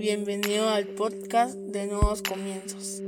Bienvenido al podcast de Nuevos Comienzos.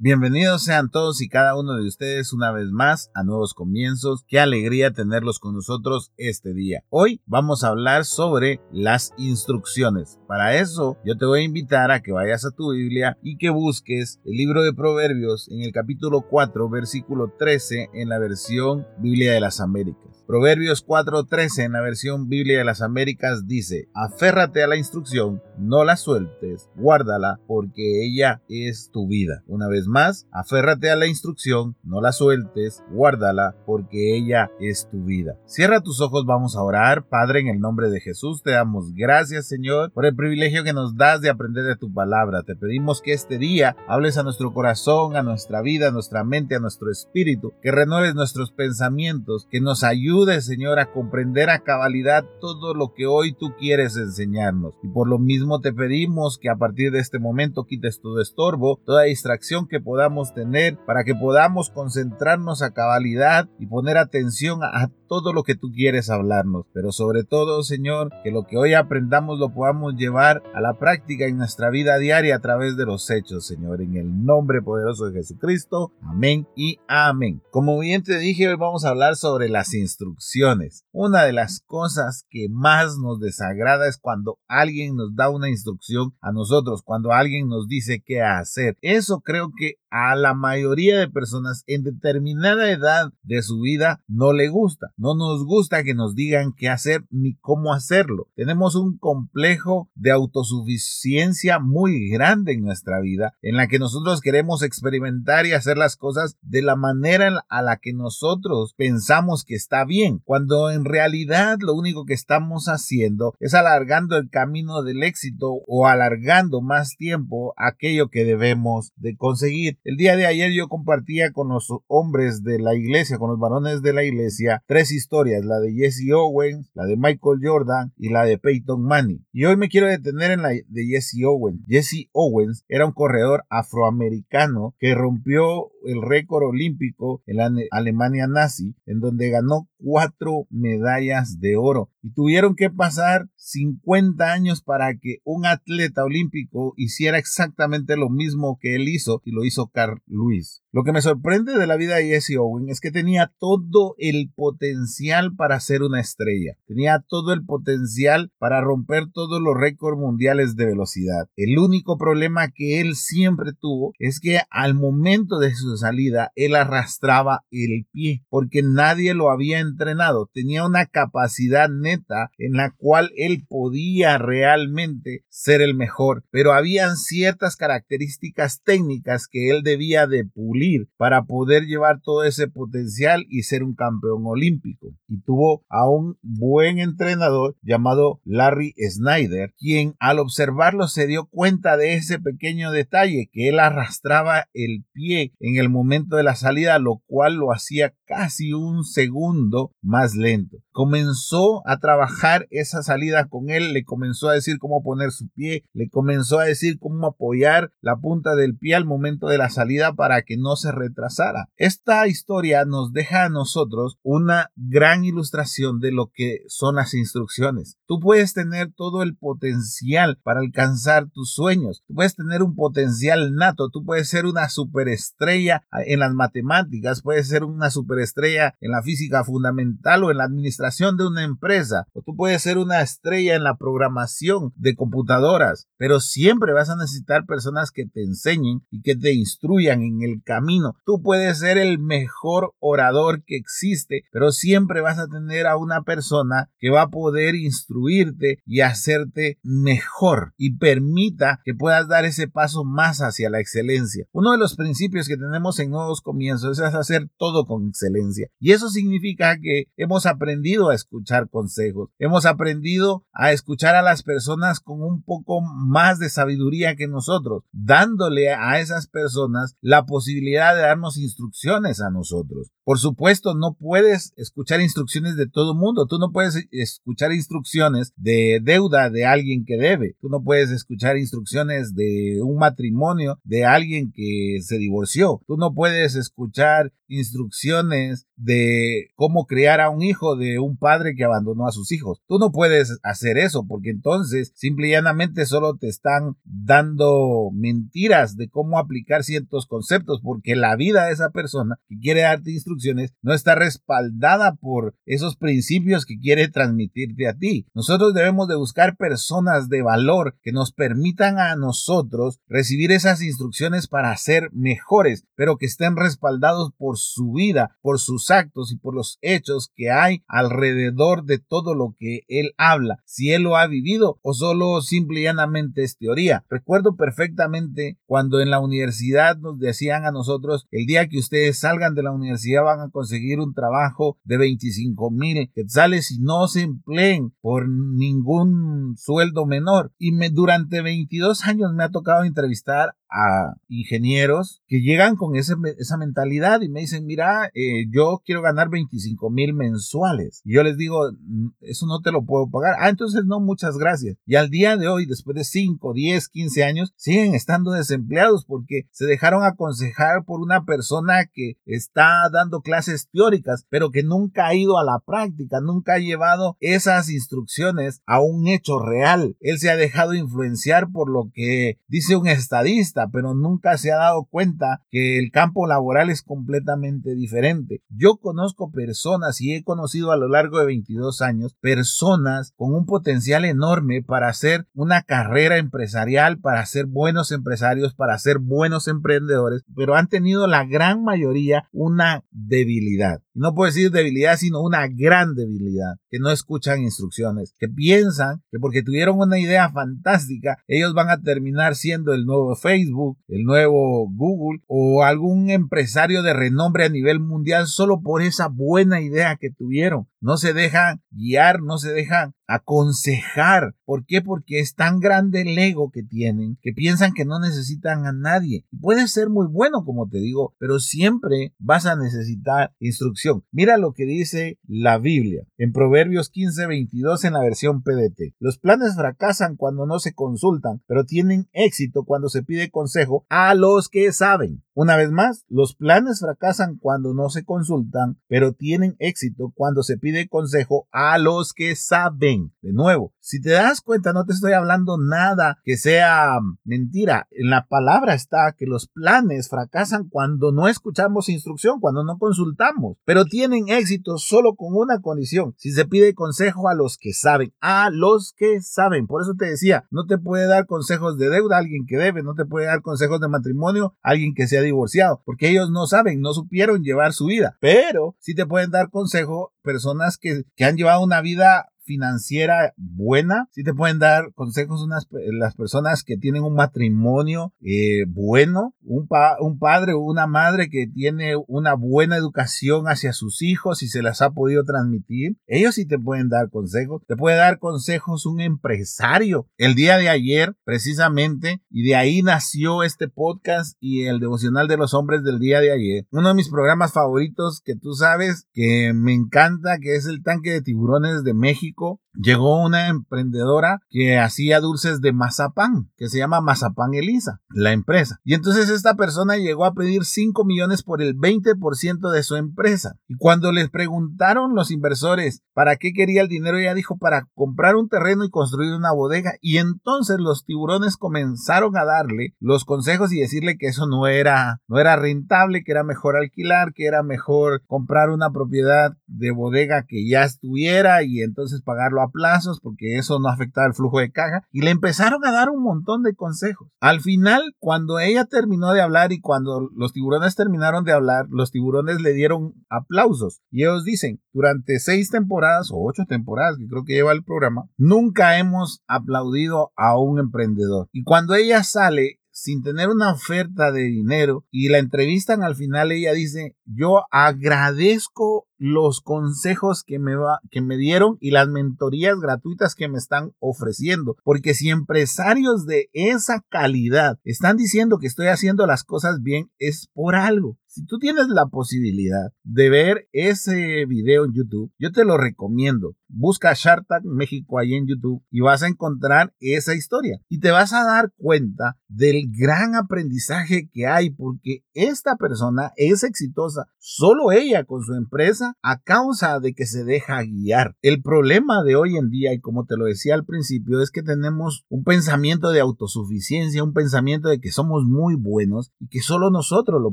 Bienvenidos sean todos y cada uno de ustedes una vez más a Nuevos Comienzos. Qué alegría tenerlos con nosotros este día. Hoy vamos a hablar sobre las instrucciones. Para eso yo te voy a invitar a que vayas a tu Biblia y que busques el libro de Proverbios en el capítulo 4, versículo 13 en la versión Biblia de las Américas. Proverbios 4:13 en la versión Biblia de las Américas dice, aférrate a la instrucción, no la sueltes, guárdala porque ella es tu vida. Una vez más, aférrate a la instrucción, no la sueltes, guárdala porque ella es tu vida. Cierra tus ojos, vamos a orar. Padre, en el nombre de Jesús, te damos gracias Señor por el privilegio que nos das de aprender de tu palabra. Te pedimos que este día hables a nuestro corazón, a nuestra vida, a nuestra mente, a nuestro espíritu, que renueves nuestros pensamientos, que nos ayudes ayude, Señor, a comprender a cabalidad todo lo que hoy tú quieres enseñarnos. Y por lo mismo te pedimos que a partir de este momento quites todo estorbo, toda distracción que podamos tener, para que podamos concentrarnos a cabalidad y poner atención a todo lo que tú quieres hablarnos. Pero sobre todo, Señor, que lo que hoy aprendamos lo podamos llevar a la práctica en nuestra vida diaria a través de los hechos, Señor. En el nombre poderoso de Jesucristo. Amén y amén. Como bien te dije, hoy vamos a hablar sobre las instrucciones instrucciones. Una de las cosas que más nos desagrada es cuando alguien nos da una instrucción a nosotros, cuando alguien nos dice qué hacer. Eso creo que a la mayoría de personas en determinada edad de su vida no le gusta. No nos gusta que nos digan qué hacer ni cómo hacerlo. Tenemos un complejo de autosuficiencia muy grande en nuestra vida en la que nosotros queremos experimentar y hacer las cosas de la manera a la que nosotros pensamos que está bien, cuando en realidad lo único que estamos haciendo es alargando el camino del éxito o alargando más tiempo aquello que debemos de conseguir. El día de ayer yo compartía con los hombres de la iglesia, con los varones de la iglesia, tres historias, la de Jesse Owens, la de Michael Jordan y la de Peyton Manning. Y hoy me quiero detener en la de Jesse Owens. Jesse Owens era un corredor afroamericano que rompió el récord olímpico en la Alemania nazi, en donde ganó cuatro medallas de oro. Y tuvieron que pasar 50 años para que un atleta olímpico hiciera exactamente lo mismo que él hizo y lo hizo Carl Lewis. Lo que me sorprende de la vida de Jesse Owen es que tenía todo el potencial para ser una estrella. Tenía todo el potencial para romper todos los récords mundiales de velocidad. El único problema que él siempre tuvo es que al momento de su salida él arrastraba el pie porque nadie lo había entrenado. Tenía una capacidad neta en la cual él podía realmente ser el mejor, pero habían ciertas características técnicas que él debía de pulir para poder llevar todo ese potencial y ser un campeón olímpico. Y tuvo a un buen entrenador llamado Larry Snyder, quien al observarlo se dio cuenta de ese pequeño detalle que él arrastraba el pie en el momento de la salida, lo cual lo hacía casi un segundo más lento. Comenzó a trabajar esa salida con él, le comenzó a decir cómo poner su pie, le comenzó a decir cómo apoyar la punta del pie al momento de la salida para que no se retrasara. Esta historia nos deja a nosotros una gran ilustración de lo que son las instrucciones. Tú puedes tener todo el potencial para alcanzar tus sueños, tú puedes tener un potencial nato, tú puedes ser una superestrella en las matemáticas, puedes ser una superestrella en la física fundamental o en la administración de una empresa, o tú puedes ser una estrella en la programación de computadoras, pero siempre vas a necesitar personas que te enseñen y que te instruyan en el camino. Tú puedes ser el mejor orador que existe, pero siempre vas a tener a una persona que va a poder instruirte y hacerte mejor y permita que puedas dar ese paso más hacia la excelencia. Uno de los principios que tenemos en nuevos comienzos es hacer todo con excelencia. Y eso significa que hemos aprendido a escuchar consejos, hemos aprendido a escuchar a las personas con un poco más de sabiduría que nosotros, dándole a esas personas la posibilidad de darnos instrucciones a nosotros. Por supuesto, no puedes escuchar instrucciones de todo mundo. Tú no puedes escuchar instrucciones de deuda de alguien que debe. Tú no puedes escuchar instrucciones de un matrimonio de alguien que se divorció. Tú no puedes escuchar instrucciones de cómo criar a un hijo de un padre que abandonó a sus hijos. Tú no puedes hacer eso porque entonces simple y llanamente solo te están dando mentiras de cómo aplicar ciertos conceptos porque la vida de esa persona que quiere darte instrucciones no está respaldada por esos principios que quiere transmitirte a ti. Nosotros debemos de buscar personas de valor que nos permitan a nosotros recibir esas instrucciones para ser mejores, pero que estén respaldados por su vida, por sus actos y por los hechos que hay alrededor de todo lo que él habla, si él lo ha vivido o solo simple y llanamente es teoría. Recuerdo perfectamente cuando en la universidad nos decían a nosotros, el día que ustedes salgan de la universidad van a conseguir un trabajo de 25 mil quetzales y no se empleen por ningún sueldo menor. Y me, durante 22 años me ha tocado entrevistar a ingenieros que llegan con esa mentalidad y me dicen, mira, eh, yo quiero ganar 25 mil mensuales. Y yo les digo, mm, eso no te lo puedo pagar. Ah, entonces no, muchas gracias. Y al día de hoy, después de 5, 10, 15 años, siguen estando desempleados porque se dejaron aconsejar por una persona que está dando clases teóricas, pero que nunca ha ido a la práctica, nunca ha llevado esas instrucciones a un hecho real. Él se ha dejado influenciar por lo que dice un estadista pero nunca se ha dado cuenta que el campo laboral es completamente diferente. Yo conozco personas y he conocido a lo largo de 22 años personas con un potencial enorme para hacer una carrera empresarial, para ser buenos empresarios, para ser buenos emprendedores, pero han tenido la gran mayoría una debilidad. No puedo decir debilidad, sino una gran debilidad, que no escuchan instrucciones, que piensan que porque tuvieron una idea fantástica, ellos van a terminar siendo el nuevo Facebook, el nuevo Google o algún empresario de renombre a nivel mundial solo por esa buena idea que tuvieron. No se dejan guiar, no se dejan aconsejar. ¿Por qué? Porque es tan grande el ego que tienen que piensan que no necesitan a nadie. Puede ser muy bueno, como te digo, pero siempre vas a necesitar instrucción. Mira lo que dice la Biblia en Proverbios 15, 22 en la versión PDT. Los planes fracasan cuando no se consultan, pero tienen éxito cuando se pide consejo a los que saben. Una vez más, los planes fracasan cuando no se consultan, pero tienen éxito cuando se pide consejo a los que saben. De nuevo, si te das cuenta, no te estoy hablando nada que sea mentira. En la palabra está que los planes fracasan cuando no escuchamos instrucción, cuando no consultamos, pero tienen éxito solo con una condición. Si se pide consejo a los que saben, a los que saben. Por eso te decía, no te puede dar consejos de deuda a alguien que debe, no te puede dar consejos de matrimonio a alguien que sea divorciado, porque ellos no saben, no supieron llevar su vida, pero sí te pueden dar consejo personas que, que han llevado una vida financiera buena, si te pueden dar consejos unas, las personas que tienen un matrimonio eh, bueno, un, un padre o una madre que tiene una buena educación hacia sus hijos y se las ha podido transmitir. Ellos sí te pueden dar consejos. Te puede dar consejos un empresario. El día de ayer, precisamente, y de ahí nació este podcast y el devocional de los hombres del día de ayer. Uno de mis programas favoritos que tú sabes que me encanta, que es el tanque de tiburones de México México llegó una emprendedora que hacía dulces de mazapán, que se llama Mazapán Elisa, la empresa. Y entonces esta persona llegó a pedir 5 millones por el 20% de su empresa. Y cuando les preguntaron los inversores para qué quería el dinero, ella dijo para comprar un terreno y construir una bodega. Y entonces los tiburones comenzaron a darle los consejos y decirle que eso no era, no era rentable, que era mejor alquilar, que era mejor comprar una propiedad de bodega que ya estuviera y entonces pagarlo plazos porque eso no afectaba el flujo de caja y le empezaron a dar un montón de consejos. Al final, cuando ella terminó de hablar y cuando los tiburones terminaron de hablar, los tiburones le dieron aplausos y ellos dicen, durante seis temporadas o ocho temporadas que creo que lleva el programa, nunca hemos aplaudido a un emprendedor. Y cuando ella sale sin tener una oferta de dinero y la entrevistan al final ella dice yo agradezco los consejos que me, va, que me dieron y las mentorías gratuitas que me están ofreciendo. Porque si empresarios de esa calidad están diciendo que estoy haciendo las cosas bien, es por algo. Si tú tienes la posibilidad de ver ese video en YouTube, yo te lo recomiendo. Busca Shark Tank México ahí en YouTube y vas a encontrar esa historia. Y te vas a dar cuenta del gran aprendizaje que hay porque esta persona es exitosa, solo ella con su empresa, a causa de que se deja guiar. El problema de hoy en día, y como te lo decía al principio, es que tenemos un pensamiento de autosuficiencia, un pensamiento de que somos muy buenos y que solo nosotros lo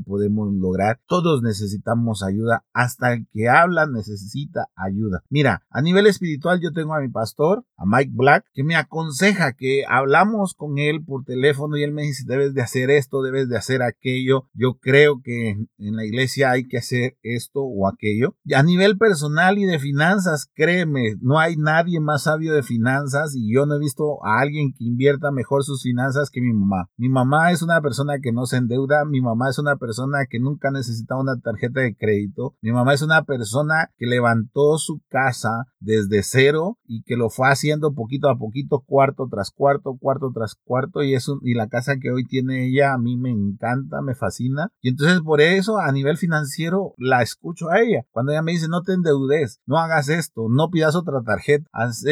podemos lograr todos necesitamos ayuda, hasta el que habla necesita ayuda. Mira, a nivel espiritual yo tengo a mi pastor, a Mike Black, que me aconseja que hablamos con él por teléfono y él me dice, debes de hacer esto, debes de hacer aquello. Yo creo que en la iglesia hay que hacer esto o aquello. Y a nivel personal y de finanzas, créeme, no hay nadie más sabio de finanzas y yo no he visto a alguien que invierta mejor sus finanzas que mi mamá. Mi mamá es una persona que no se endeuda, mi mamá es una persona que nunca necesitaba una tarjeta de crédito. Mi mamá es una persona que levantó su casa desde cero y que lo fue haciendo poquito a poquito, cuarto tras cuarto, cuarto tras cuarto y eso y la casa que hoy tiene ella a mí me encanta, me fascina y entonces por eso a nivel financiero la escucho a ella. Cuando ella me dice no te endeudes, no hagas esto, no pidas otra tarjeta, haz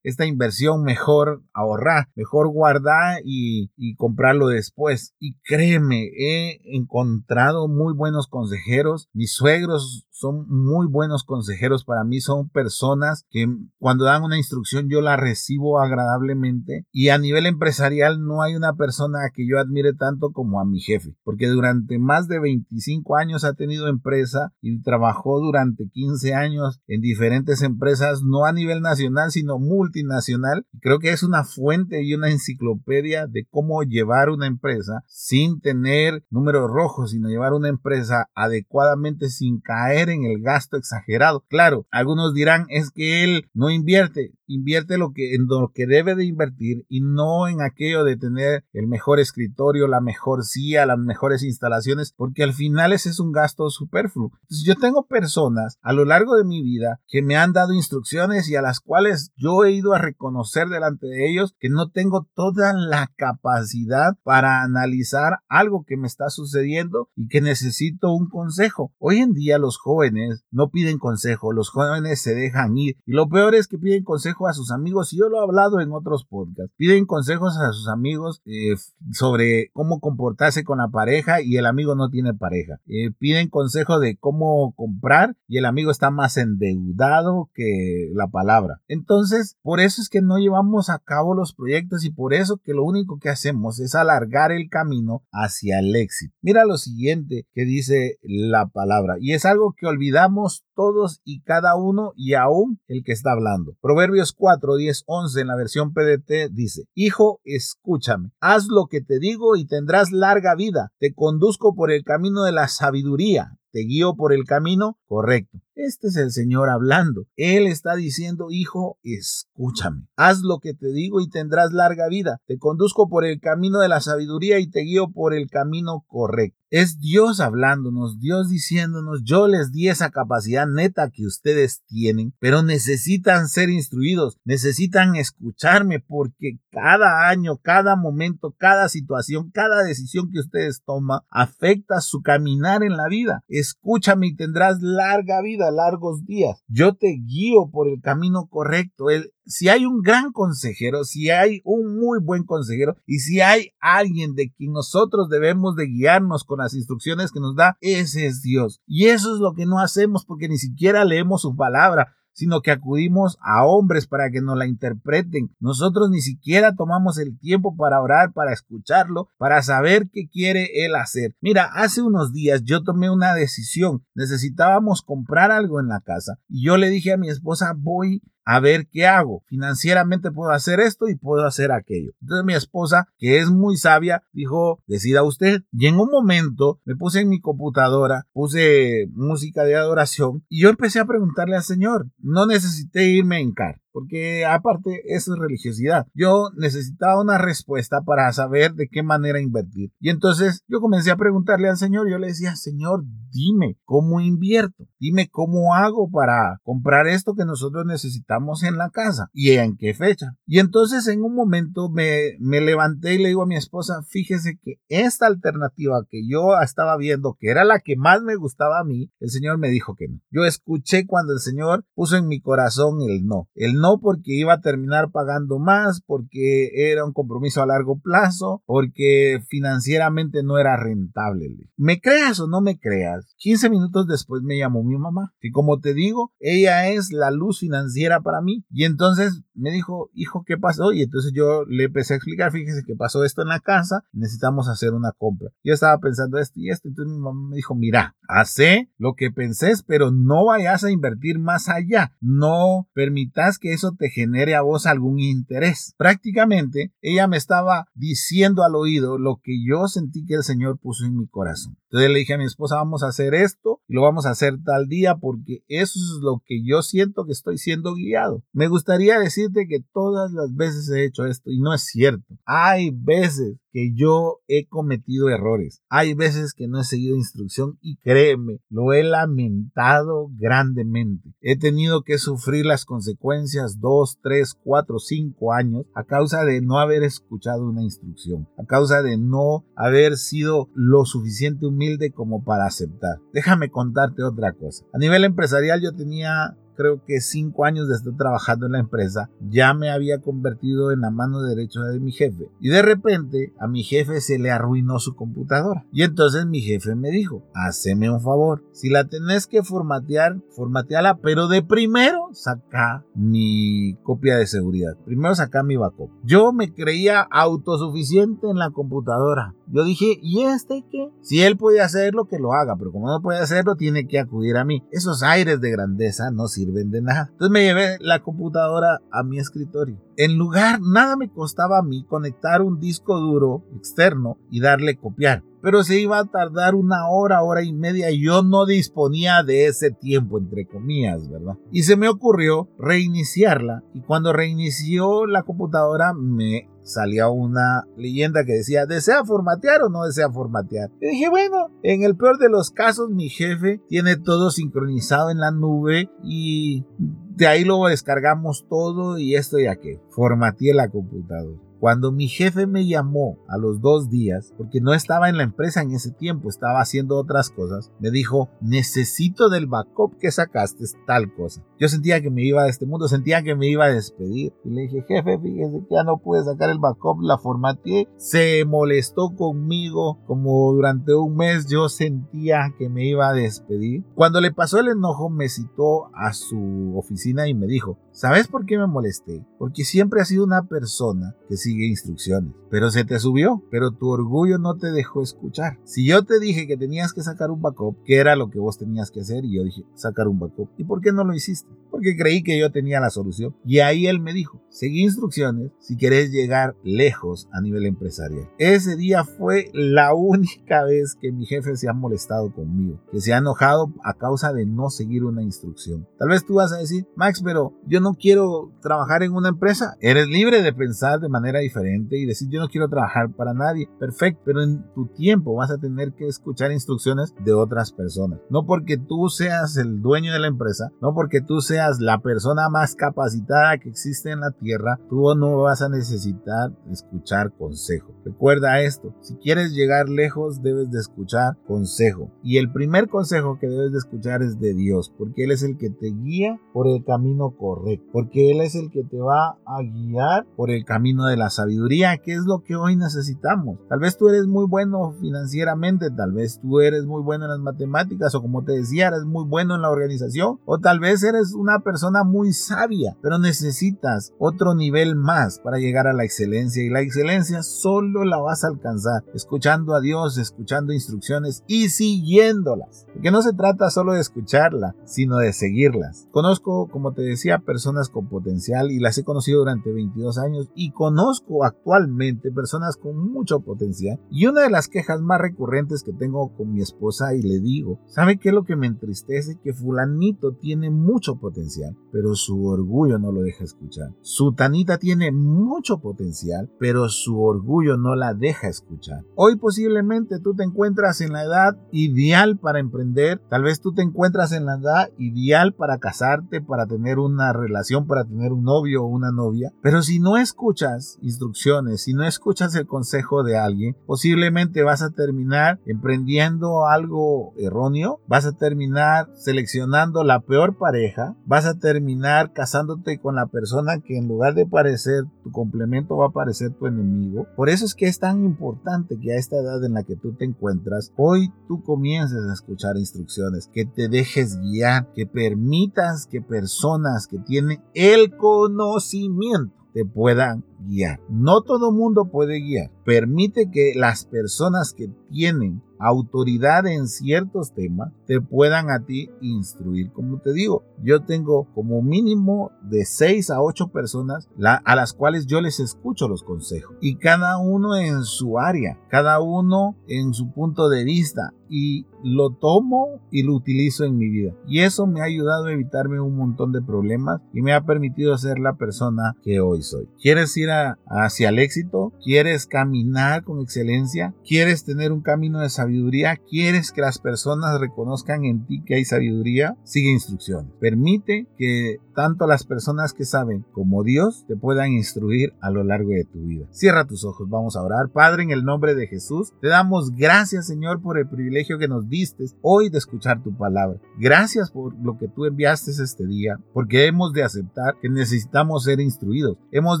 esta inversión mejor ahorrar, mejor guardar y, y comprarlo después. Y créeme, he encontrado muy buenos consejeros. Mis suegros son muy buenos consejeros para mí, son personas que cuando dan una instrucción yo la recibo agradablemente y a nivel empresarial no hay una persona que yo admire tanto como a mi jefe, porque durante más de 25 años ha tenido empresa y trabajó durante 15 años en diferentes empresas, no a nivel nacional, sino multinacional. Creo que es una fuente y una enciclopedia de cómo llevar una empresa sin tener números rojos, sino llevar una empresa adecuadamente sin caer en el gasto exagerado. Claro, algunos dirán es que él no invierte invierte lo que, en lo que debe de invertir y no en aquello de tener el mejor escritorio, la mejor silla, las mejores instalaciones, porque al final ese es un gasto superfluo. Entonces yo tengo personas a lo largo de mi vida que me han dado instrucciones y a las cuales yo he ido a reconocer delante de ellos que no tengo toda la capacidad para analizar algo que me está sucediendo y que necesito un consejo. Hoy en día los jóvenes no piden consejo, los jóvenes se dejan ir y lo peor es que piden a sus amigos, y yo lo he hablado en otros podcasts, piden consejos a sus amigos eh, sobre cómo comportarse con la pareja y el amigo no tiene pareja. Eh, piden consejo de cómo comprar y el amigo está más endeudado que la palabra. Entonces, por eso es que no llevamos a cabo los proyectos y por eso que lo único que hacemos es alargar el camino hacia el éxito. Mira lo siguiente que dice la palabra y es algo que olvidamos todos y cada uno y aún el que está hablando. Proverbios 4, 10, 11 en la versión PDT dice, Hijo, escúchame, haz lo que te digo y tendrás larga vida, te conduzco por el camino de la sabiduría, te guío por el camino correcto. Este es el Señor hablando. Él está diciendo, hijo, escúchame. Haz lo que te digo y tendrás larga vida. Te conduzco por el camino de la sabiduría y te guío por el camino correcto. Es Dios hablándonos, Dios diciéndonos, yo les di esa capacidad neta que ustedes tienen, pero necesitan ser instruidos, necesitan escucharme porque cada año, cada momento, cada situación, cada decisión que ustedes toman afecta su caminar en la vida. Escúchame y tendrás larga vida, largos días. Yo te guío por el camino correcto. El, si hay un gran consejero, si hay un muy buen consejero y si hay alguien de quien nosotros debemos de guiarnos con las instrucciones que nos da, ese es Dios. Y eso es lo que no hacemos porque ni siquiera leemos su palabra sino que acudimos a hombres para que nos la interpreten. Nosotros ni siquiera tomamos el tiempo para orar, para escucharlo, para saber qué quiere él hacer. Mira, hace unos días yo tomé una decisión. Necesitábamos comprar algo en la casa y yo le dije a mi esposa, voy a ver qué hago. Financieramente puedo hacer esto y puedo hacer aquello. Entonces mi esposa, que es muy sabia, dijo, decida usted. Y en un momento me puse en mi computadora, puse música de adoración y yo empecé a preguntarle al Señor. No necesité irme en car. Porque aparte eso es religiosidad. Yo necesitaba una respuesta para saber de qué manera invertir. Y entonces yo comencé a preguntarle al Señor, yo le decía, Señor, dime cómo invierto, dime cómo hago para comprar esto que nosotros necesitamos en la casa y en qué fecha. Y entonces en un momento me, levanté y le digo a mi esposa, fíjese que esta alternativa que yo estaba viendo, que era la que más me gustaba a mí, el Señor me dijo que no. Yo escuché cuando el Señor puso en mi corazón el no. El no porque iba a terminar pagando más, porque era un compromiso a largo plazo, porque financieramente no era rentable. Me creas o no me creas, 15 minutos después me llamó mi mamá, y como te digo, ella es la luz financiera para mí. Y entonces me dijo, hijo, ¿qué pasó? Y entonces yo le empecé a explicar, fíjese que pasó esto en la casa, necesitamos hacer una compra. Yo estaba pensando esto y esto, entonces mi mamá me dijo, mira, hace lo que pensé, pero no vayas a invertir más allá, no permitas que eso te genere a vos algún interés. Prácticamente ella me estaba diciendo al oído lo que yo sentí que el Señor puso en mi corazón. Entonces le dije a mi esposa, vamos a hacer esto y lo vamos a hacer tal día porque eso es lo que yo siento que estoy siendo guiado. Me gustaría decirte que todas las veces he hecho esto y no es cierto. Hay veces que yo he cometido errores. Hay veces que no he seguido instrucción y créeme, lo he lamentado grandemente. He tenido que sufrir las consecuencias dos, tres, cuatro, cinco años a causa de no haber escuchado una instrucción, a causa de no haber sido lo suficiente humilde como para aceptar. Déjame contarte otra cosa. A nivel empresarial yo tenía creo que cinco años de estar trabajando en la empresa, ya me había convertido en la mano derecha de mi jefe. Y de repente a mi jefe se le arruinó su computadora. Y entonces mi jefe me dijo, haceme un favor, si la tenés que formatear, formateala, pero de primero saca mi copia de seguridad. Primero saca mi backup. Yo me creía autosuficiente en la computadora. Yo dije, ¿y este qué? Si él puede hacerlo, que lo haga, pero como no puede hacerlo, tiene que acudir a mí. Esos aires de grandeza no sirven de nada. Entonces me llevé la computadora a mi escritorio. En lugar, nada me costaba a mí conectar un disco duro externo y darle copiar. Pero se iba a tardar una hora, hora y media y yo no disponía de ese tiempo, entre comillas, ¿verdad? Y se me ocurrió reiniciarla y cuando reinició la computadora me salía una leyenda que decía, ¿desea formatear o no desea formatear? Y dije, bueno, en el peor de los casos mi jefe tiene todo sincronizado en la nube y de ahí lo descargamos todo y esto ya que formateé la computadora. Cuando mi jefe me llamó a los dos días, porque no estaba en la empresa en ese tiempo, estaba haciendo otras cosas, me dijo, necesito del backup que sacaste tal cosa. Yo sentía que me iba de este mundo, sentía que me iba a despedir. Y le dije, jefe, fíjese que ya no pude sacar el backup, la formateé. Se molestó conmigo, como durante un mes yo sentía que me iba a despedir. Cuando le pasó el enojo, me citó a su oficina y me dijo, ¿sabes por qué me molesté? Porque siempre ha sido una persona que si instrucciones. Pero se te subió, pero tu orgullo no te dejó escuchar. Si yo te dije que tenías que sacar un backup, que era lo que vos tenías que hacer, y yo dije, sacar un backup. ¿Y por qué no lo hiciste? Porque creí que yo tenía la solución. Y ahí él me dijo, seguí instrucciones si querés llegar lejos a nivel empresarial. Ese día fue la única vez que mi jefe se ha molestado conmigo, que se ha enojado a causa de no seguir una instrucción. Tal vez tú vas a decir, Max, pero yo no quiero trabajar en una empresa. Eres libre de pensar de manera diferente y decir yo no quiero trabajar para nadie. Perfecto, pero en tu tiempo vas a tener que escuchar instrucciones de otras personas. No porque tú seas el dueño de la empresa, no porque tú seas la persona más capacitada que existe en la tierra, tú no vas a necesitar escuchar consejo. Recuerda esto, si quieres llegar lejos debes de escuchar consejo. Y el primer consejo que debes de escuchar es de Dios, porque Él es el que te guía por el camino correcto, porque Él es el que te va a guiar por el camino de la sabiduría, que es lo que hoy necesitamos. Tal vez tú eres muy bueno financieramente, tal vez tú eres muy bueno en las matemáticas o como te decía, eres muy bueno en la organización o tal vez eres una persona muy sabia, pero necesitas otro nivel más para llegar a la excelencia y la excelencia solo la vas a alcanzar escuchando a Dios, escuchando instrucciones y siguiéndolas. Porque no se trata solo de escucharla, sino de seguirlas. Conozco, como te decía, personas con potencial y las he conocido durante 22 años y conozco conozco actualmente personas con mucho potencial y una de las quejas más recurrentes que tengo con mi esposa y le digo, ¿sabe qué es lo que me entristece? Que fulanito tiene mucho potencial, pero su orgullo no lo deja escuchar. Su tanita tiene mucho potencial, pero su orgullo no la deja escuchar. Hoy posiblemente tú te encuentras en la edad ideal para emprender, tal vez tú te encuentras en la edad ideal para casarte, para tener una relación, para tener un novio o una novia, pero si no escuchas instrucciones, si no escuchas el consejo de alguien, posiblemente vas a terminar emprendiendo algo erróneo, vas a terminar seleccionando la peor pareja, vas a terminar casándote con la persona que en lugar de parecer tu complemento va a parecer tu enemigo. Por eso es que es tan importante que a esta edad en la que tú te encuentras, hoy tú comiences a escuchar instrucciones, que te dejes guiar, que permitas que personas que tienen el conocimiento te puedan guiar. No todo mundo puede guiar. Permite que las personas que tienen autoridad en ciertos temas te puedan a ti instruir. Como te digo, yo tengo como mínimo de 6 a 8 personas a las cuales yo les escucho los consejos y cada uno en su área, cada uno en su punto de vista y lo tomo y lo utilizo en mi vida. Y eso me ha ayudado a evitarme un montón de problemas y me ha permitido ser la persona que hoy soy. ¿Quieres ir hacia el éxito? ¿Quieres caminar con excelencia? ¿Quieres tener un camino de sabiduría? ¿Quieres que las personas reconozcan en ti que hay sabiduría? Sigue instrucciones. Permite que tanto las personas que saben como Dios te puedan instruir a lo largo de tu vida. Cierra tus ojos, vamos a orar. Padre, en el nombre de Jesús, te damos gracias Señor por el privilegio que nos diste hoy de escuchar tu palabra. Gracias por lo que tú enviaste este día, porque hemos de aceptar que necesitamos ser instruidos. Hemos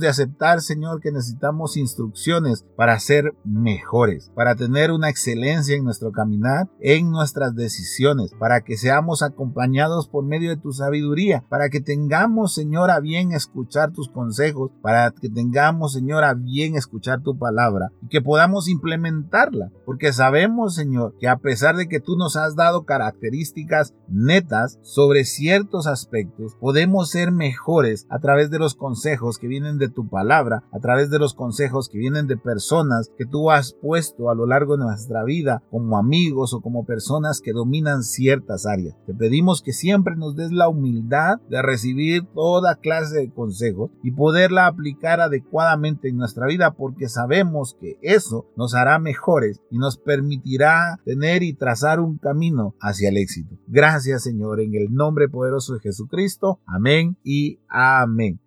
de aceptar, Señor, que necesitamos instrucciones para ser mejores, para tener una excelencia en nuestro caminar, en nuestras decisiones, para que seamos acompañados por medio de tu sabiduría, para que tengamos Señor, a bien escuchar tus consejos, para que tengamos, Señor, a bien escuchar tu palabra y que podamos implementarla, porque sabemos, Señor, que a pesar de que tú nos has dado características netas sobre ciertos aspectos, podemos ser mejores a través de los consejos que vienen de tu palabra, a través de los consejos que vienen de personas que tú has puesto a lo largo de nuestra vida como amigos o como personas que dominan ciertas áreas. Te pedimos que siempre nos des la humildad de recibir toda clase de consejos y poderla aplicar adecuadamente en nuestra vida porque sabemos que eso nos hará mejores y nos permitirá tener y trazar un camino hacia el éxito. Gracias Señor, en el nombre poderoso de Jesucristo. Amén y amén.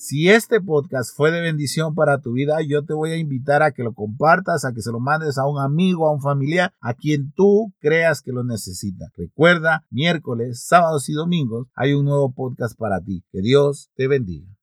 Si este podcast fue de bendición para tu vida, yo te voy a invitar a que lo compartas, a que se lo mandes a un amigo, a un familiar, a quien tú creas que lo necesita. Recuerda, miércoles, sábados y domingos hay un nuevo podcast para ti. Que Dios te bendiga.